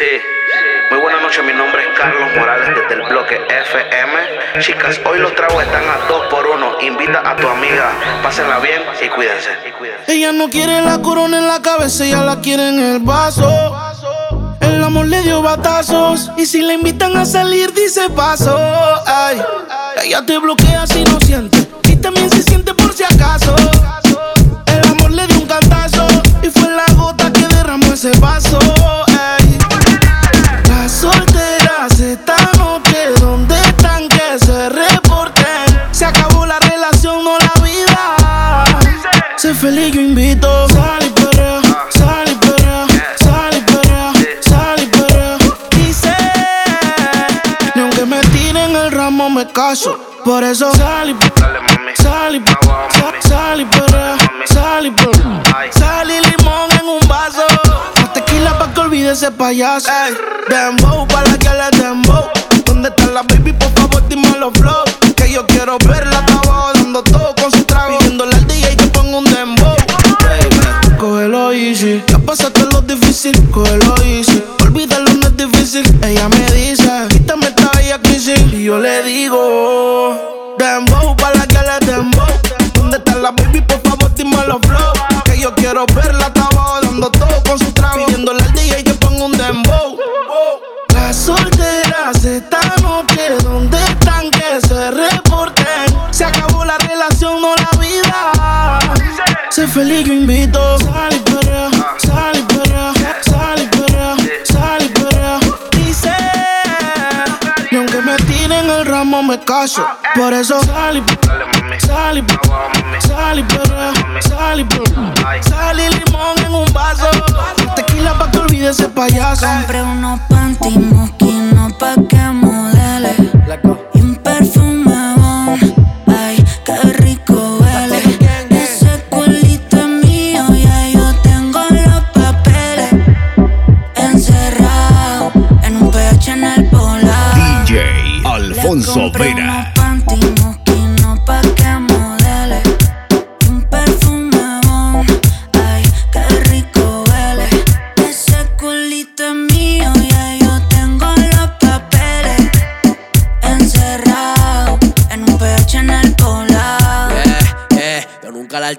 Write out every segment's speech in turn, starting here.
Sí. Muy buenas noches, mi nombre es Carlos Morales desde el bloque FM. Chicas, hoy los tragos están a dos por uno. Invita a tu amiga, pásenla bien y cuídense. Ella no quiere la corona en la cabeza, ella la quiere en el vaso. El amor le dio batazos y si le invitan a salir dice paso. Ay, ella te bloquea Feliz, yo invito. Sal y perrea, sal y perrea, sal y perrea, sal y perrea. Dice, ni aunque me tiren el ramo me caso. Por eso sal y mami. Sal y, sa- sal y perrea, sal y perrea. Sal y limón en un vaso. Más tequila pa' que olvide ese payaso. Ey, dembow pa' la que le dembow. ¿Dónde está la baby? Por favor, dime los flow. Olvídalo, no es difícil. Ella me dice, quítame esta bella crisis. Y yo le digo, dembow pa' la que le dembow. ¿Dónde está la baby? Por favor, dime los flow. Que yo quiero verla hasta abajo dando todo con su trago. Pidiéndole al DJ que ponga un dembow. Las solteras esta noche, ¿dónde están que se reporten? Se acabó la relación, no la vida. Sé feliz, yo invito. Sal y sal y perrea, sal y perrea. Sal y limón en un vaso. Tequila pa' que olvide ese payaso. Compré unos panty mosquinos pa' que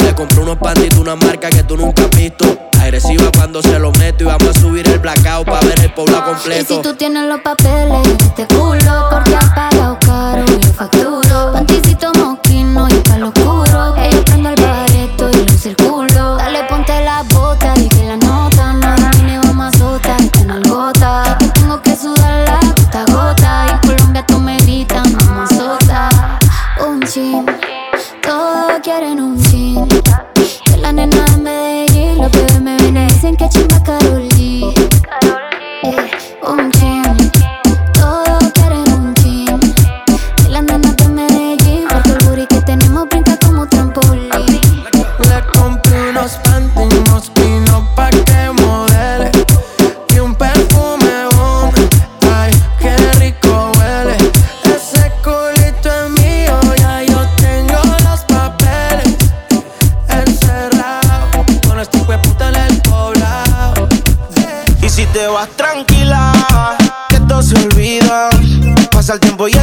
Le compré unos de una marca que tú nunca has visto. Agresiva cuando se lo meto. Y vamos a subir el blackout para ver el pueblo Y si completo. tú tienes los papeles Que la nena de Medellín, los bebés me ven dicen que chimba Karol G.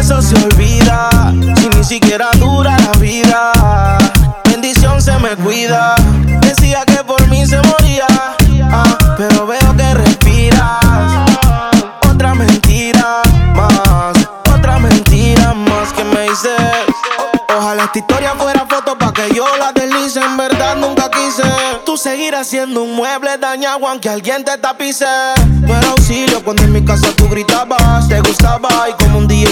eso se olvida Si ni siquiera dura la vida bendición se me cuida. Decía que por mí se moría, ah, pero veo que respiras. Otra mentira más, otra mentira más que me dices. Ojalá esta historia fuera foto pa' que yo la deslice. En verdad nunca quise. Tú seguirás siendo un mueble dañado aunque alguien te tapice. No era auxilio cuando en mi casa tú gritabas. Te gustaba y como un día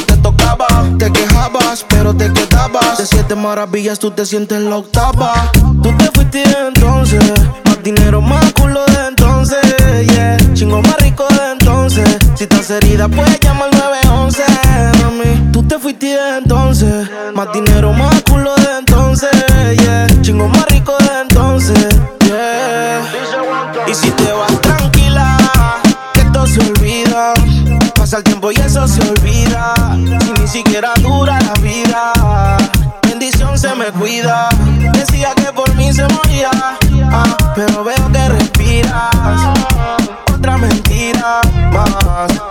te quejabas, pero te quedabas. De siete maravillas tú te sientes en la octava. Tú te fuiste entonces. Más dinero, más culo de entonces. Yeah. Chingo más rico de entonces. Si estás herida, puedes llamar 911. Mami, tú te fuiste de entonces. Más dinero, más culo de entonces. Yeah. Chingo más rico de entonces. Yeah. Y si te vas tranquila, que esto se olvida. Pasa el tiempo y siquiera dura la vida. Bendición se me cuida. Decía que por mí se moría. Ah, pero veo que respiras otra mentira más.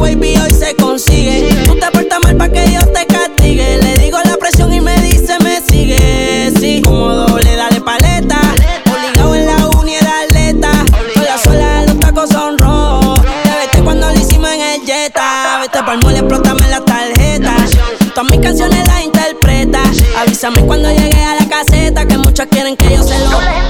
Baby hoy se consigue. Tú te portas mal pa' que Dios te castigue. Le digo la presión y me dice me sigue. Sí, como doble, dale paleta. Obligado en la uni era atleta. Sola sola, los tacos son rojos. Te vete cuando lo hicimos en el Jetta. Vete pa'l mole, explótame la tarjeta. Todas mis canciones las interpreta. Avísame cuando llegue a la caseta. Que muchos quieren que yo se lo.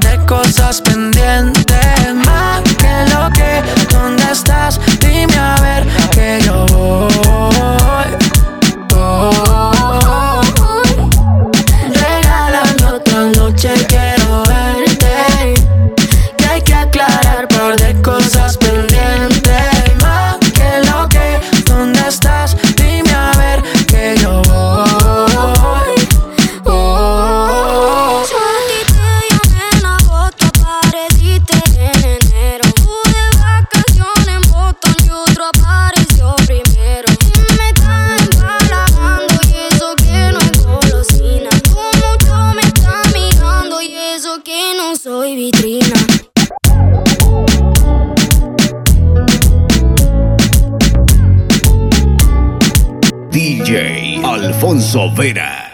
par de cosas Alfonso.